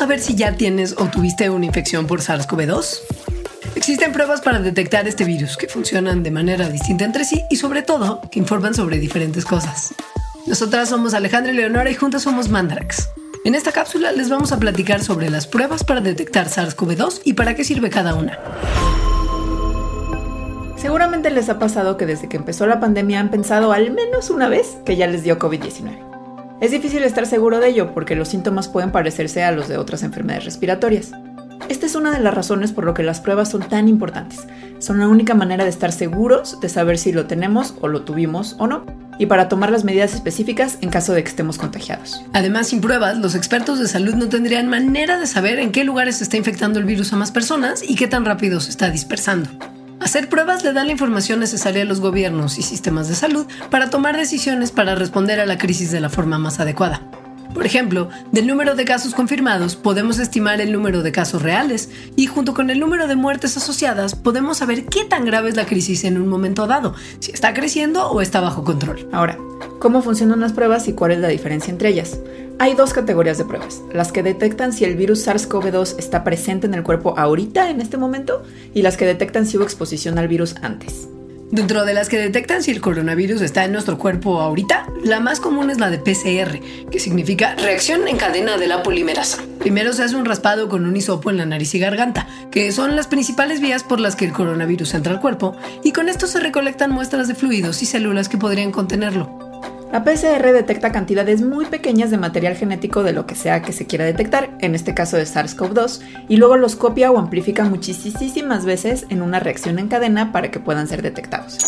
saber si ya tienes o tuviste una infección por SARS-CoV-2? Existen pruebas para detectar este virus que funcionan de manera distinta entre sí y sobre todo que informan sobre diferentes cosas. Nosotras somos Alejandra y Leonora y juntas somos Mandrax. En esta cápsula les vamos a platicar sobre las pruebas para detectar SARS-CoV-2 y para qué sirve cada una. Seguramente les ha pasado que desde que empezó la pandemia han pensado al menos una vez que ya les dio COVID-19. Es difícil estar seguro de ello porque los síntomas pueden parecerse a los de otras enfermedades respiratorias. Esta es una de las razones por lo que las pruebas son tan importantes. Son la única manera de estar seguros de saber si lo tenemos o lo tuvimos o no, y para tomar las medidas específicas en caso de que estemos contagiados. Además, sin pruebas, los expertos de salud no tendrían manera de saber en qué lugares se está infectando el virus a más personas y qué tan rápido se está dispersando. Hacer pruebas le da la información necesaria a los gobiernos y sistemas de salud para tomar decisiones para responder a la crisis de la forma más adecuada. Por ejemplo, del número de casos confirmados podemos estimar el número de casos reales y junto con el número de muertes asociadas podemos saber qué tan grave es la crisis en un momento dado, si está creciendo o está bajo control. Ahora, ¿cómo funcionan las pruebas y cuál es la diferencia entre ellas? Hay dos categorías de pruebas, las que detectan si el virus SARS-CoV-2 está presente en el cuerpo ahorita, en este momento, y las que detectan si hubo exposición al virus antes. Dentro de las que detectan si el coronavirus está en nuestro cuerpo ahorita, la más común es la de PCR, que significa reacción en cadena de la polimerasa. Primero se hace un raspado con un hisopo en la nariz y garganta, que son las principales vías por las que el coronavirus entra al cuerpo, y con esto se recolectan muestras de fluidos y células que podrían contenerlo. La PCR detecta cantidades muy pequeñas de material genético de lo que sea que se quiera detectar, en este caso de SARS-CoV-2, y luego los copia o amplifica muchísimas veces en una reacción en cadena para que puedan ser detectados.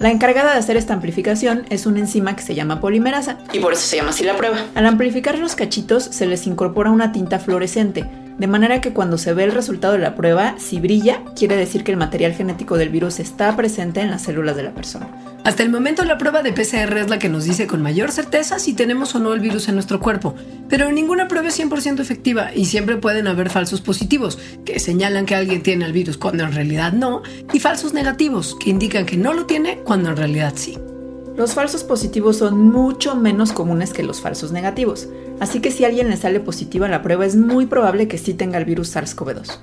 La encargada de hacer esta amplificación es una enzima que se llama polimerasa, y por eso se llama así la prueba. Al amplificar los cachitos se les incorpora una tinta fluorescente, de manera que cuando se ve el resultado de la prueba, si brilla, quiere decir que el material genético del virus está presente en las células de la persona. Hasta el momento la prueba de PCR es la que nos dice con mayor certeza si tenemos o no el virus en nuestro cuerpo, pero ninguna prueba es 100% efectiva y siempre pueden haber falsos positivos, que señalan que alguien tiene el virus cuando en realidad no, y falsos negativos, que indican que no lo tiene cuando en realidad sí. Los falsos positivos son mucho menos comunes que los falsos negativos, así que si a alguien le sale positiva la prueba es muy probable que sí tenga el virus SARS-CoV-2.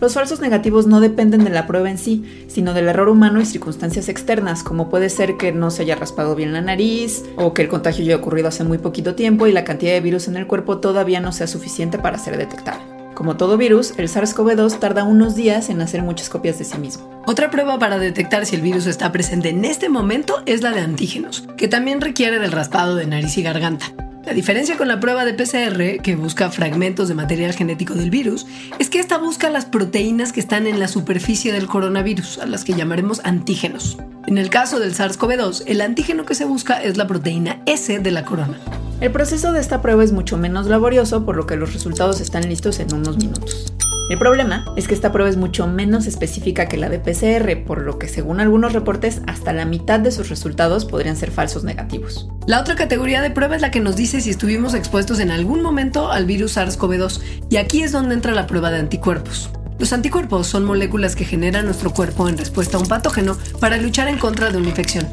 Los falsos negativos no dependen de la prueba en sí, sino del error humano y circunstancias externas, como puede ser que no se haya raspado bien la nariz, o que el contagio haya ocurrido hace muy poquito tiempo y la cantidad de virus en el cuerpo todavía no sea suficiente para ser detectable. Como todo virus, el SARS-CoV-2 tarda unos días en hacer muchas copias de sí mismo. Otra prueba para detectar si el virus está presente en este momento es la de antígenos, que también requiere del raspado de nariz y garganta. La diferencia con la prueba de PCR, que busca fragmentos de material genético del virus, es que esta busca las proteínas que están en la superficie del coronavirus, a las que llamaremos antígenos. En el caso del SARS-CoV-2, el antígeno que se busca es la proteína S de la corona. El proceso de esta prueba es mucho menos laborioso, por lo que los resultados están listos en unos minutos. El problema es que esta prueba es mucho menos específica que la de PCR, por lo que según algunos reportes, hasta la mitad de sus resultados podrían ser falsos negativos. La otra categoría de prueba es la que nos dice si estuvimos expuestos en algún momento al virus SARS-CoV-2, y aquí es donde entra la prueba de anticuerpos. Los anticuerpos son moléculas que genera nuestro cuerpo en respuesta a un patógeno para luchar en contra de una infección.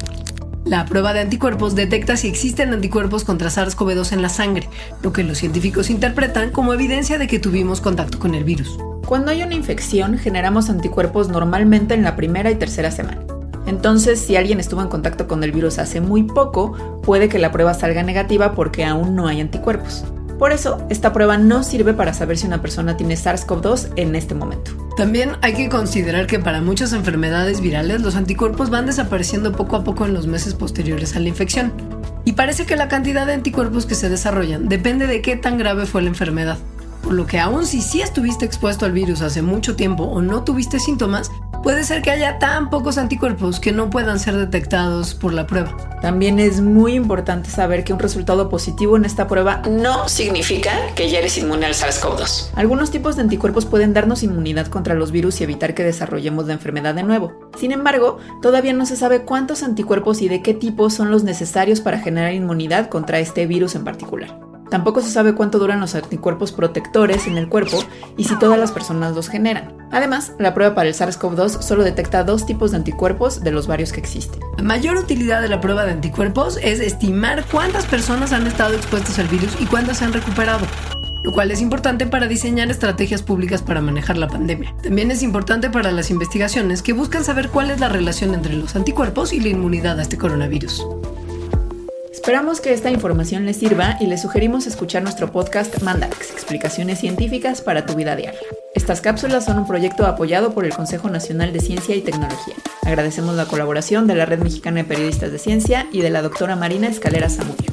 La prueba de anticuerpos detecta si existen anticuerpos contra SARS-CoV-2 en la sangre, lo que los científicos interpretan como evidencia de que tuvimos contacto con el virus. Cuando hay una infección, generamos anticuerpos normalmente en la primera y tercera semana. Entonces, si alguien estuvo en contacto con el virus hace muy poco, puede que la prueba salga negativa porque aún no hay anticuerpos. Por eso, esta prueba no sirve para saber si una persona tiene SARS-CoV-2 en este momento. También hay que considerar que para muchas enfermedades virales los anticuerpos van desapareciendo poco a poco en los meses posteriores a la infección. Y parece que la cantidad de anticuerpos que se desarrollan depende de qué tan grave fue la enfermedad. Por lo que aún si sí estuviste expuesto al virus hace mucho tiempo o no tuviste síntomas, puede ser que haya tan pocos anticuerpos que no puedan ser detectados por la prueba. También es muy importante saber que un resultado positivo en esta prueba no significa que ya eres inmune al SARS-CoV-2. Algunos tipos de anticuerpos pueden darnos inmunidad contra los virus y evitar que desarrollemos la enfermedad de nuevo. Sin embargo, todavía no se sabe cuántos anticuerpos y de qué tipo son los necesarios para generar inmunidad contra este virus en particular. Tampoco se sabe cuánto duran los anticuerpos protectores en el cuerpo y si todas las personas los generan. Además, la prueba para el SARS-CoV-2 solo detecta dos tipos de anticuerpos de los varios que existen. La mayor utilidad de la prueba de anticuerpos es estimar cuántas personas han estado expuestas al virus y cuántas se han recuperado. lo cual es importante para diseñar estrategias públicas para manejar la pandemia. También es importante para las investigaciones que buscan saber cuál es la relación entre los anticuerpos y la inmunidad a este coronavirus. Esperamos que esta información les sirva y les sugerimos escuchar nuestro podcast Mandarax, explicaciones científicas para tu vida diaria. Estas cápsulas son un proyecto apoyado por el Consejo Nacional de Ciencia y Tecnología. Agradecemos la colaboración de la Red Mexicana de Periodistas de Ciencia y de la doctora Marina Escalera Zamudio.